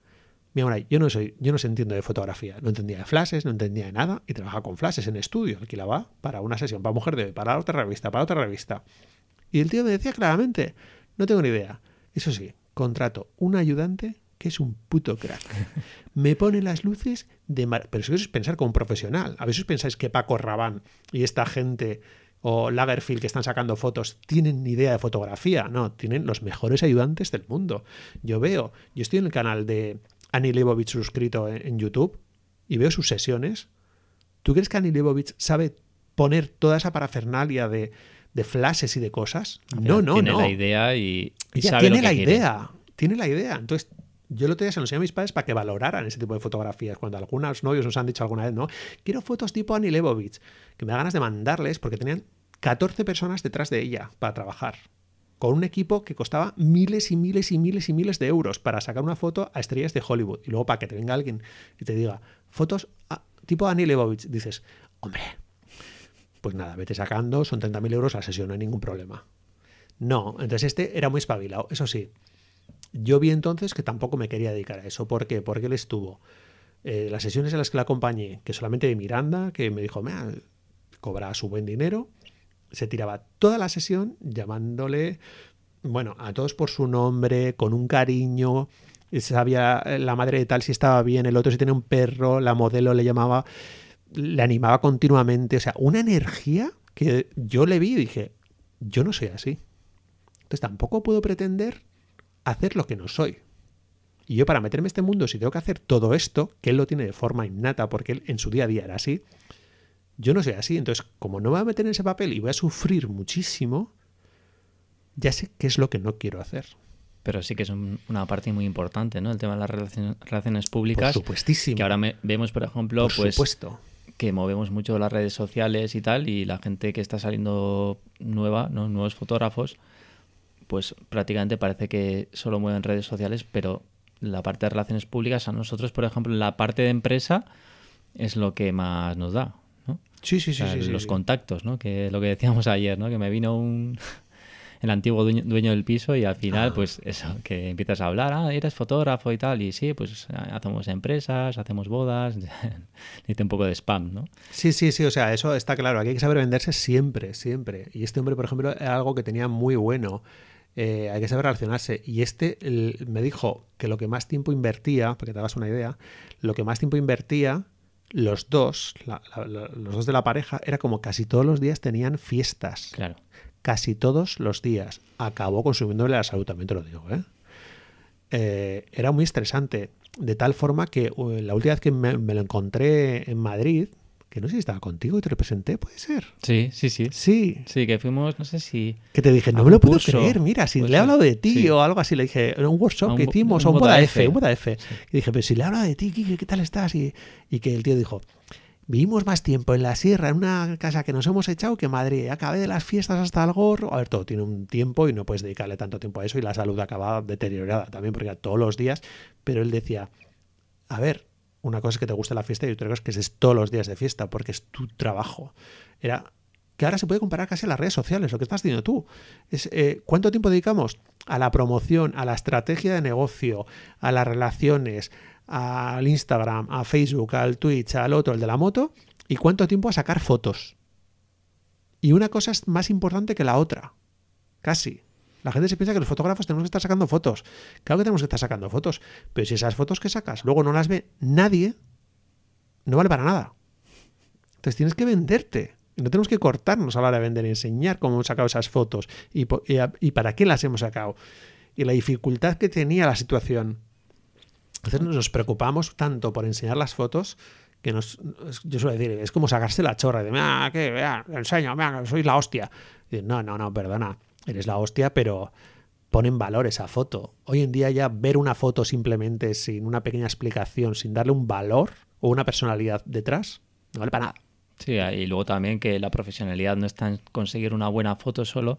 Speaker 1: Mira, yo no soy, yo no sé entiendo de fotografía, no entendía de flashes, no entendía de nada, y trabajaba con flashes en estudio, alquilaba para una sesión, para mujer de, para otra revista, para otra revista. Y el tío me decía claramente, no tengo ni idea. Eso sí, contrato un ayudante que es un puto crack. Me pone las luces de... Pero eso es pensar como un profesional. A veces pensáis que Paco Rabán y esta gente o Lagerfield que están sacando fotos tienen idea de fotografía. No, tienen los mejores ayudantes del mundo. Yo veo, yo estoy en el canal de Annie Leibovitz suscrito en, YouTube y veo sus sesiones. ¿Tú crees que Annie Leibovitz sabe poner toda esa parafernalia de, de flashes y de cosas? No, no, no.
Speaker 2: Tiene la idea y,
Speaker 1: ya tiene la idea. Tiene la idea. Entonces, yo lo tenía se lo a mis padres para que valoraran ese tipo de fotografías. Cuando algunos novios nos han dicho alguna vez, no, quiero fotos tipo Annie Leibovitz, que me da ganas de mandarles porque tenían 14 personas detrás de ella para trabajar. Con un equipo que costaba miles y miles y miles y miles de euros para sacar una foto a estrellas de Hollywood. Y luego para que te venga alguien y te diga, fotos tipo Annie Leibovitz, dices, hombre, pues nada, vete sacando, son 30.000 euros a la sesión, no hay ningún problema. No, entonces este era muy espabilado, eso sí. Yo vi entonces que tampoco me quería dedicar a eso. ¿Por qué? Porque él estuvo. Eh, las sesiones en las que la acompañé, que solamente de Miranda, que me dijo, me cobra su buen dinero, se tiraba toda la sesión llamándole, bueno, a todos por su nombre, con un cariño, sabía la madre de tal si estaba bien, el otro si tenía un perro, la modelo le llamaba, le animaba continuamente, o sea, una energía que yo le vi y dije, yo no soy así. Entonces tampoco puedo pretender hacer lo que no soy. Y yo para meterme en este mundo, si tengo que hacer todo esto, que él lo tiene de forma innata, porque él en su día a día era así, yo no soy así. Entonces, como no me voy a meter en ese papel y voy a sufrir muchísimo, ya sé qué es lo que no quiero hacer.
Speaker 2: Pero sí que es una parte muy importante, ¿no? El tema de las relaciones, públicas.
Speaker 1: Por supuestísimo.
Speaker 2: Que ahora vemos, por ejemplo, pues que movemos mucho las redes sociales y tal, y la gente que está saliendo nueva, ¿no? nuevos fotógrafos, pues prácticamente parece que solo mueven redes sociales, pero la parte de relaciones públicas a nosotros, por ejemplo, la parte de empresa es lo que más nos da. ¿no?
Speaker 1: Sí, sí, sí,
Speaker 2: Los contactos, ¿no? Que lo que decíamos ayer, ¿no? Que me vino un el antiguo dueño, del piso y al final, ah. pues eso, que empiezas a hablar, ah, eres fotógrafo y tal, y sí, pues hacemos empresas, hacemos bodas, necesita un poco de spam, ¿no?
Speaker 1: Sí, sí, sí, o sea, eso está claro, aquí hay que saber venderse siempre, siempre. Y este hombre, por ejemplo, era algo que tenía muy bueno. Eh, hay que saber relacionarse. Y este me dijo que lo que más tiempo invertía, para que te hagas una idea, lo que más tiempo invertía, los dos, los dos de la pareja, era como casi todos los días tenían fiestas.
Speaker 2: Claro.
Speaker 1: Casi todos los días. Acabó consumiéndole la salud, también te lo digo. ¿eh? Eh, era muy estresante. De tal forma que la última vez que me lo encontré en Madrid, que no sé si estaba contigo y te representé, puede ser.
Speaker 2: Sí, sí, sí.
Speaker 1: Sí.
Speaker 2: Sí, que fuimos, no sé si.
Speaker 1: Que te dije, no me lo puedo creer, mira, si le he hablado de ti o algo así, le dije, en un workshop que hicimos, o un Boda F, un Boda F. Y dije, pero si le he hablado de ti, ¿qué, tal estás? Y, y, que el tío dijo, vivimos más tiempo en la sierra, en una casa que nos hemos echado que en Madrid. Acabé de las fiestas hasta el gorro. A ver, todo tiene un tiempo y no puedes dedicarle tanto tiempo a eso y la salud acaba deteriorada también porque todos los días. Pero él decía, a ver, una cosa es que te guste la fiesta y otra cosa es que es todos los días de fiesta, porque es tu trabajo. Era que ahora se puede comparar casi a las redes sociales, lo que estás diciendo tú. Es, eh, ¿Cuánto tiempo dedicamos a la promoción, a la estrategia de negocio, a las relaciones, al Instagram, a Facebook, al Twitch, al otro, el de la moto? ¿Y cuánto tiempo a sacar fotos? Y una cosa es más importante que la otra. Casi. La gente se piensa que los fotógrafos tenemos que estar sacando fotos. Claro que tenemos que estar sacando fotos, pero si esas fotos que sacas luego no las ve nadie, no vale para nada. Entonces tienes que venderte. No tenemos que cortarnos a la hora de vender y enseñar cómo hemos sacado esas fotos y, y para qué las hemos sacado. Y la dificultad que tenía la situación. Entonces nos preocupamos tanto por enseñar las fotos que nos, yo suelo decir, es como sacarse la chorra de, ah, que enseño, soy la hostia. no, no, no, perdona, eres la hostia, pero pon en valor esa foto. Hoy en día ya ver una foto simplemente sin una pequeña explicación, sin darle un valor o una personalidad detrás, no vale para nada.
Speaker 2: Sí, y luego también que la profesionalidad no está en conseguir una buena foto solo,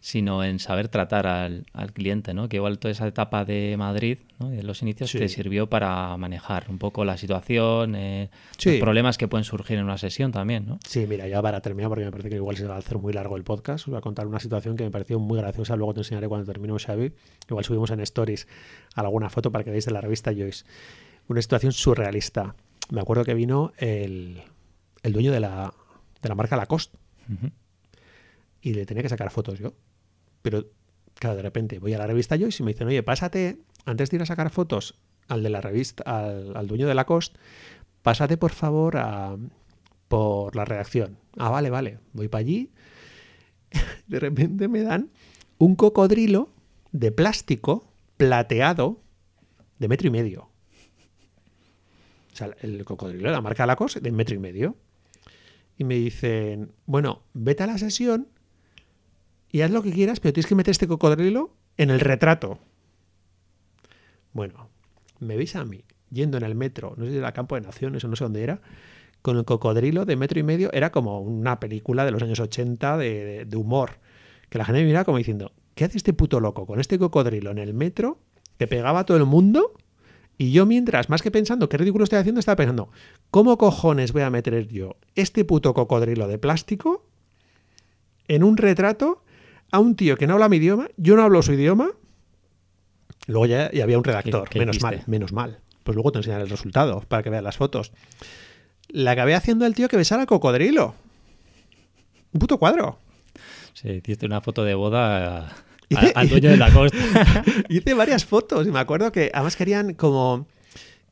Speaker 2: sino en saber tratar al, cliente, ¿no? Que igual toda esa etapa de Madrid, ¿no? de los inicios, te sirvió para manejar un poco la situación, eh, los problemas que pueden surgir en una sesión también, ¿no?
Speaker 1: Sí, mira, ya para terminar, porque me parece que igual se va a hacer muy largo el podcast, os voy a contar una situación que me pareció muy graciosa, luego te enseñaré cuando termine Xavi, igual subimos en Stories alguna foto para que veáis de la revista Joyce. Una situación surrealista. Me acuerdo que vino el, dueño de la, de la marca Lacoste y le tenía que sacar fotos yo. Pero, claro, de repente voy a la revista Joyce y me dicen, oye, pásate, antes de ir a sacar fotos al de la revista, al, dueño de la Cost, pásate por favor a, por la redacción. Ah, vale, vale, voy para allí. De repente me dan un cocodrilo de plástico plateado de metro y medio. O sea, el cocodrilo de la marca Lacoste de metro y medio. Y me dicen, bueno, vete a la sesión y haz lo que quieras, pero tienes que meter este cocodrilo en el retrato. Bueno, me veis a mí yendo en el metro, no sé si era Campo de Naciones o no sé dónde era, con el cocodrilo de metro y medio, era como una película de los años 80 de, humor, que la gente me miraba como diciendo, ¿qué hace este puto loco con este cocodrilo en el metro que pegaba a todo el mundo? Y yo mientras, más que pensando qué ridículo estoy haciendo, estaba pensando, ¿cómo cojones voy a meter yo este puto cocodrilo de plástico en un retrato a un tío que no habla mi idioma, yo no hablo su idioma, luego ya, había un redactor, menos mal, menos mal. Pues luego te enseñaré el resultado para que veas las fotos. La acabé haciendo el tío que besara al cocodrilo. Un puto cuadro.
Speaker 2: Sí, hiciste una foto de boda al dueño de la costa.
Speaker 1: hice varias fotos y me acuerdo que además querían como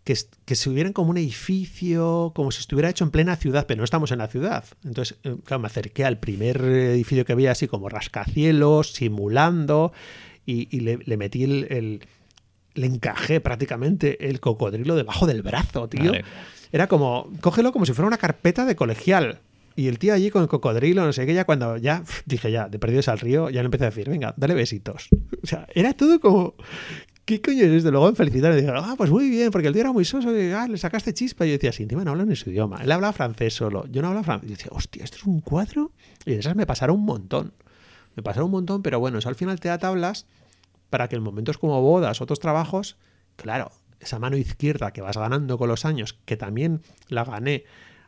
Speaker 1: que, que se hubieran como un edificio, como si estuviera hecho en plena ciudad, pero no estamos en la ciudad. Entonces, eh, claro, me acerqué al primer edificio que había así como rascacielos, simulando, y, le, metí el, le encajé prácticamente el cocodrilo debajo del brazo, tío. Era como, cógelo como si fuera una carpeta de colegial. Y el tío allí con el cocodrilo, no sé qué, ya cuando ya dije ya, de perdidos al río, ya le empecé a decir, venga, dale besitos. O sea, era todo como ¿qué coño es esto? Luego me felicitaron y dijeron, ah, pues muy bien, porque el tío era muy soso, y, ah, le sacaste chispa. Y yo decía, sí, encima no habla ni su idioma. Él habla francés solo, yo no hablo francés. Y yo decía, hostia, ¿esto es un cuadro? Y de esas me pasaron un montón. Me pasaron un montón, pero bueno, eso al final te da tablas para que en momentos como bodas, otros trabajos, claro, esa mano izquierda que vas ganando con los años, que también la gané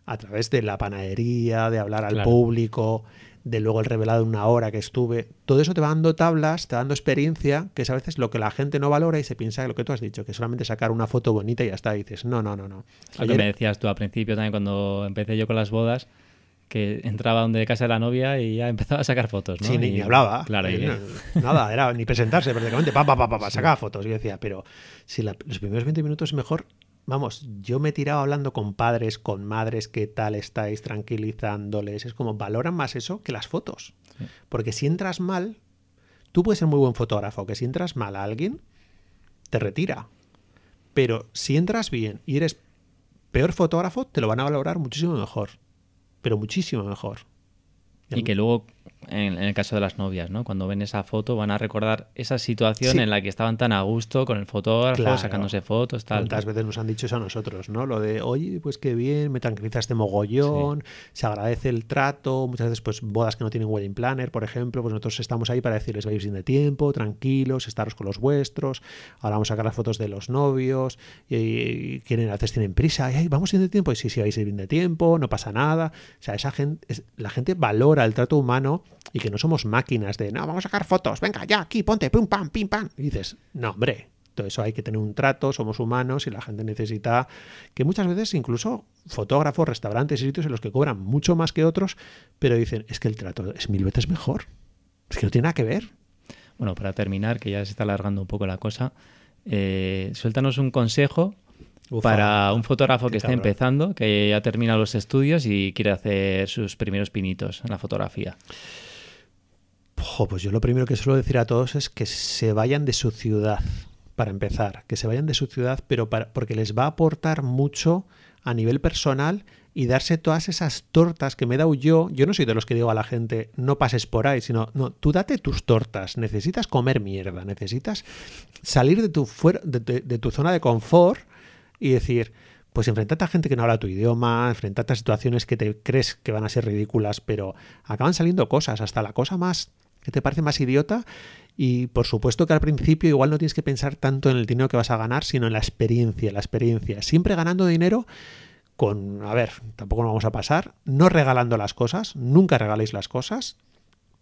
Speaker 1: a través de la panadería, de hablar al público, de luego el revelado una hora que estuve. Todo eso te va dando tablas, te va dando experiencia, que es a veces lo que la gente no valora y se piensa que lo que tú has dicho, que solamente sacar una foto bonita y ya está. Y dices, no, no, no, no.
Speaker 2: Lo que me decías tú al principio también cuando empecé yo con las bodas, que entraba donde casa de la novia y ya empezaba a sacar fotos, ¿no?
Speaker 1: Sí, ni, hablaba. Claro, nada, era ni presentarse prácticamente, pa, pa, pa, pa, sacaba fotos. Y yo decía, pero si los primeros 20 minutos es mejor vamos, yo me he tirado hablando con padres, con madres, qué tal estáis, tranquilizándoles. Es como, valoran más eso que las fotos. Porque si entras mal, tú puedes ser muy buen fotógrafo, que si entras mal a alguien, te retira. Pero si entras bien y eres peor fotógrafo, te lo van a valorar muchísimo mejor. Pero muchísimo mejor.
Speaker 2: Y que luego en, el caso de las novias, ¿no? Cuando ven esa foto van a recordar esa situación en la que estaban tan a gusto con el fotógrafo, sacándose fotos, tal.
Speaker 1: ¿Cuántas veces nos han dicho eso a nosotros, ¿no? Lo de, oye, pues qué bien, me tranquiliza este mogollón, se agradece el trato, muchas veces pues bodas que no tienen wedding planner, por ejemplo, pues nosotros estamos ahí para decirles, vais bien de tiempo, tranquilos, estaros con los vuestros, ahora vamos a sacar las fotos de los novios, y, quieren, a veces tienen prisa, y, vamos bien de tiempo, y sí, sí, vais bien de tiempo, no pasa nada. O sea, esa gente, la gente valora el trato humano y que no somos máquinas de, no, vamos a sacar fotos, venga, ya, aquí, ponte, pum, pam, pim, pam. Y dices, no, hombre, todo eso hay que tener un trato, somos humanos y la gente necesita que muchas veces incluso fotógrafos, restaurantes y sitios en los que cobran mucho más que otros, pero dicen, es que el trato es mil veces mejor. Es que no tiene nada que ver.
Speaker 2: bueno, para terminar, que ya se está alargando un poco la cosa, eh, suéltanos un consejo para un fotógrafo que está empezando, que ya termina los estudios y quiere hacer sus primeros pinitos en la fotografía.
Speaker 1: pues yo lo primero que suelo decir a todos es que se vayan de su ciudad, para empezar, que se vayan de su ciudad, pero para, porque les va a aportar mucho a nivel personal y darse todas esas tortas que me he dado yo. Yo no soy de los que digo a la gente, no pases por ahí, sino, no, tú date tus tortas. Necesitas comer mierda, necesitas salir de tu, fuera, de, tu zona de confort y decir, pues enfrentarte a gente que no habla tu idioma, enfrentarte a situaciones que te crees que van a ser ridículas, pero acaban saliendo cosas, hasta la cosa más que te parece más idiota. Y por supuesto que al principio igual no tienes que pensar tanto en el dinero que vas a ganar, sino en la experiencia, la experiencia. Siempre ganando dinero con, a ver, tampoco nos vamos a pasar, no regalando las cosas, nunca regaléis las cosas,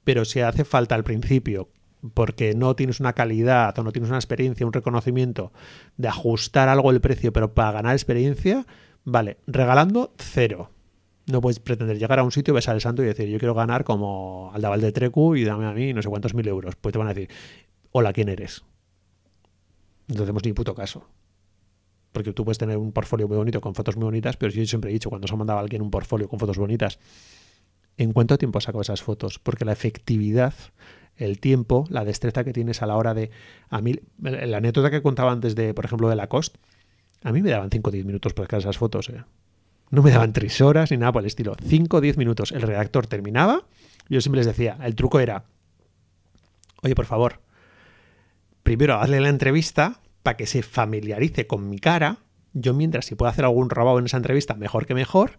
Speaker 1: pero si hace falta al principio, porque no tienes una calidad o no tienes una experiencia, un reconocimiento de ajustar algo el precio, pero para ganar experiencia, vale, regalando cero. No puedes pretender llegar a un sitio, besar el santo y decir, yo quiero ganar como Aldaval de Trecu y dame a mí no sé cuántos mil euros. Pues te van a decir, hola, ¿quién eres? No hacemos ni puto caso porque tú puedes tener un portfolio muy bonito con fotos muy bonitas, pero yo siempre he dicho, cuando se ha mandado a alguien un portfolio con fotos bonitas, ¿en cuánto tiempo saco esas fotos? Porque la efectividad, el tiempo, la destreza que tienes a la hora de... A mí, la anécdota que contaba antes de, por ejemplo, de Lacoste, a mí me daban 5 o 10 minutos para sacar esas fotos. ¿eh? No me daban 3 horas ni nada por el estilo. 5 o 10 minutos. El redactor terminaba. Yo siempre les decía, el truco era, oye, por favor, primero hazle la entrevista para que se familiarice con mi cara. Yo mientras si puedo hacer algún robado en esa entrevista, mejor que mejor.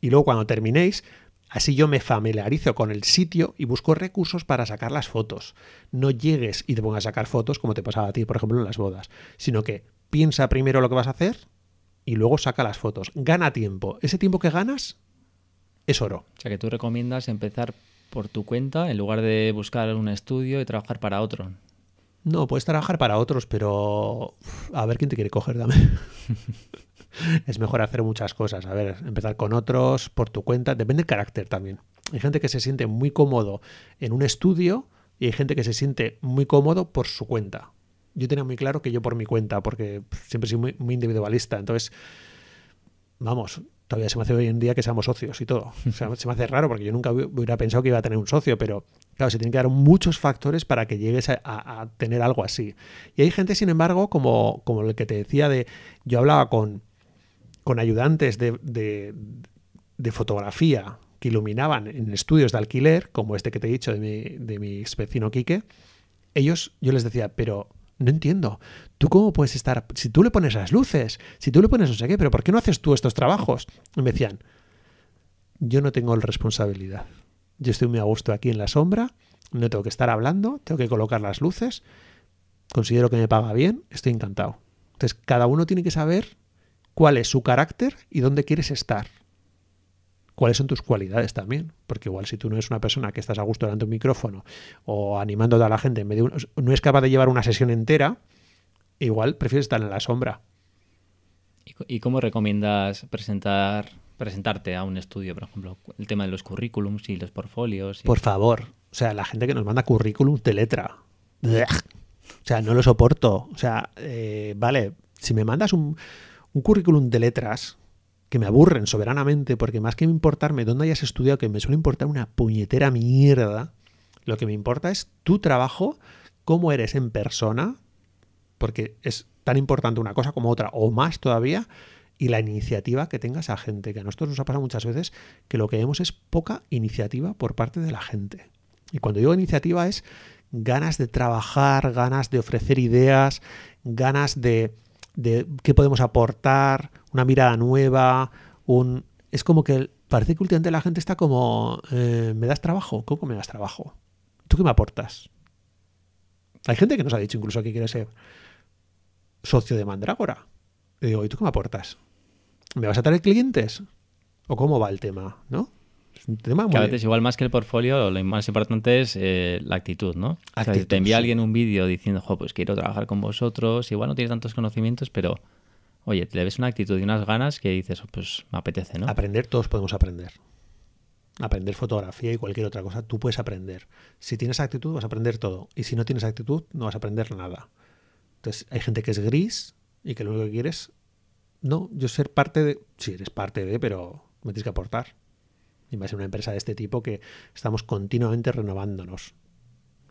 Speaker 1: Y luego cuando terminéis, así yo me familiarizo con el sitio y busco recursos para sacar las fotos. No llegues y te pongas a sacar fotos como te pasaba a ti, por ejemplo, en las bodas, sino que piensa primero lo que vas a hacer y luego saca las fotos. Gana tiempo. Ese tiempo que ganas es oro.
Speaker 2: O sea que tú recomiendas empezar por tu cuenta en lugar de buscar un estudio y trabajar para otro.
Speaker 1: No, puedes trabajar para otros, pero a ver quién te quiere coger también. es mejor hacer muchas cosas. A ver, empezar con otros, por tu cuenta. Depende del carácter también. Hay gente que se siente muy cómodo en un estudio y hay gente que se siente muy cómodo por su cuenta. Yo tenía muy claro que yo por mi cuenta, porque siempre soy muy, individualista. Entonces, vamos, todavía se me hace hoy en día que seamos socios y todo. O sea, se me hace raro porque yo nunca hubiera pensado que iba a tener un socio, pero claro, se tienen que dar muchos factores para que llegues a, tener algo así. Y hay gente, sin embargo, como, como el que te decía de, yo hablaba con, con ayudantes de, de, fotografía que iluminaban en estudios de alquiler, como este que te he dicho de mi, de mi vecino Quique, ellos, yo les decía, pero no entiendo. ¿Tú cómo puedes estar? Si tú le pones las luces, si tú le pones no sé qué, pero ¿por qué no haces tú estos trabajos? Me decían, yo no tengo responsabilidad. Yo estoy muy a gusto aquí en la sombra, no tengo que estar hablando, tengo que colocar las luces, considero que me paga bien, estoy encantado. Entonces, cada uno tiene que saber cuál es su carácter y dónde quieres estar. Cuáles son tus cualidades también, porque igual si tú no eres una persona que estás a gusto delante de un micrófono o animando a la gente en medio no es capaz de llevar una sesión entera, igual prefieres estar en la sombra.
Speaker 2: ¿Y cómo recomiendas presentar presentarte a un estudio, por ejemplo? El tema de los currículums y los portfolios.
Speaker 1: Por favor, o sea, la gente que nos manda currículums de letra. O sea, no lo soporto. O sea, eh, vale, si me mandas un, un currículum de letras que me aburren soberanamente, porque más que importarme dónde hayas estudiado, que me suele importar una puñetera mierda, lo que me importa es tu trabajo, cómo eres en persona, porque es tan importante una cosa como otra, o más todavía, y la iniciativa que tenga esa gente, que a nosotros nos ha pasado muchas veces que lo que vemos es poca iniciativa por parte de la gente. Y cuando digo iniciativa es ganas de trabajar, ganas de ofrecer ideas, ganas de, de qué podemos aportar, una mirada nueva, un... Es como que parece que últimamente la gente está como, eh, ¿me das trabajo? ¿Cómo me das trabajo? ¿Tú qué me aportas? Hay gente que nos ha dicho incluso que quiere ser socio de Mandrágora. Y digo, ¿y tú qué me aportas? ¿Me vas a traer clientes? ¿O cómo va el tema? ¿No?
Speaker 2: Es un tema muy... a veces igual más que el portfolio, lo más importante es eh, la actitud, ¿no? si te envía alguien un vídeo diciendo, jo, pues quiero trabajar con vosotros, igual no tienes tantos conocimientos, pero oye, le ves una actitud y unas ganas que dices, oh, pues me apetece, ¿no?
Speaker 1: Aprender, todos podemos aprender. aprender fotografía y cualquier otra cosa, tú puedes aprender. Si tienes actitud, vas a aprender todo. Y si no tienes actitud, no vas a aprender nada. Entonces, hay gente que es gris y que lo único que quieres, no, yo ser parte de, sí, eres parte de, pero me tienes que aportar. Y más en una empresa de este tipo que estamos continuamente renovándonos.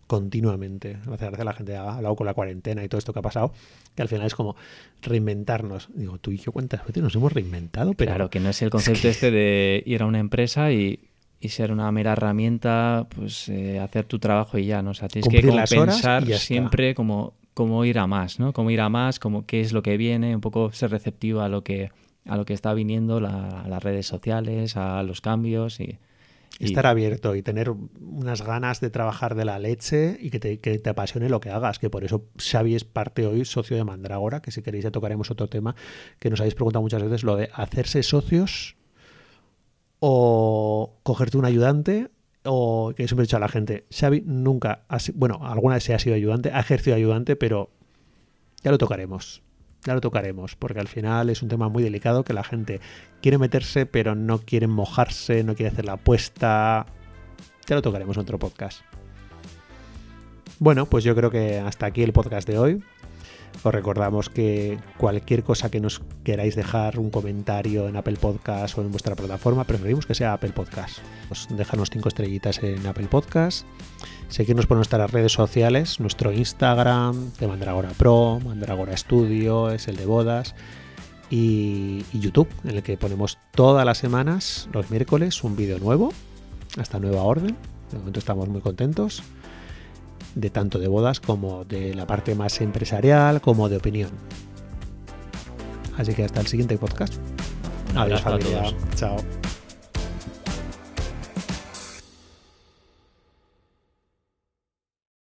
Speaker 1: Continuamente. Me hace gracia la gente ha hablado con la cuarentena y todo esto que ha pasado, que al final es como reinventarnos. Digo, tú y yo cuántas veces nos hemos reinventado, pero.
Speaker 2: Claro, que no es el concepto este de ir a una empresa y, y ser una mera herramienta, pues eh, hacer tu trabajo y ya, ¿no? O sea, tienes
Speaker 1: Cumplir
Speaker 2: que
Speaker 1: las
Speaker 2: pensar siempre como, como ir a más, ¿no? Como ir a más, como qué es lo que viene, un poco ser receptivo a lo que, a lo que está viniendo, a las redes sociales, a los cambios y...
Speaker 1: estar abierto y tener unas ganas de trabajar de la leche y que te, que te apasione lo que hagas, que por eso Xavi es parte hoy socio de Mandrágora, que si queréis ya tocaremos otro tema que nos habéis preguntado muchas veces, lo de hacerse socios o cogerte un ayudante o que siempre he dicho a la gente, Xavi nunca, ha bueno, alguna vez se ha sido ayudante, ha ejercido ayudante, pero ya lo tocaremos. Ya lo tocaremos, porque al final es un tema muy delicado que la gente quiere meterse, pero no quiere mojarse, no quiere hacer la apuesta. Ya lo tocaremos en otro podcast. Bueno, pues yo creo que hasta aquí el podcast de hoy. Os recordamos que cualquier cosa que nos queráis dejar, un comentario en Apple Podcast o en vuestra plataforma, preferimos que sea Apple Podcast. Os dejarnos cinco estrellitas en Apple Podcast. Seguirnos por nuestras redes sociales, nuestro Instagram de Mandragora Pro, Mandragora Studio, es el de bodas, y, y YouTube, en el que ponemos todas las semanas, los miércoles, un vídeo nuevo, hasta nueva orden. De momento estamos muy contentos, de tanto de bodas como de la parte más empresarial, como de opinión. Así que hasta el siguiente podcast. Adiós familia.
Speaker 2: todos.
Speaker 1: Chao.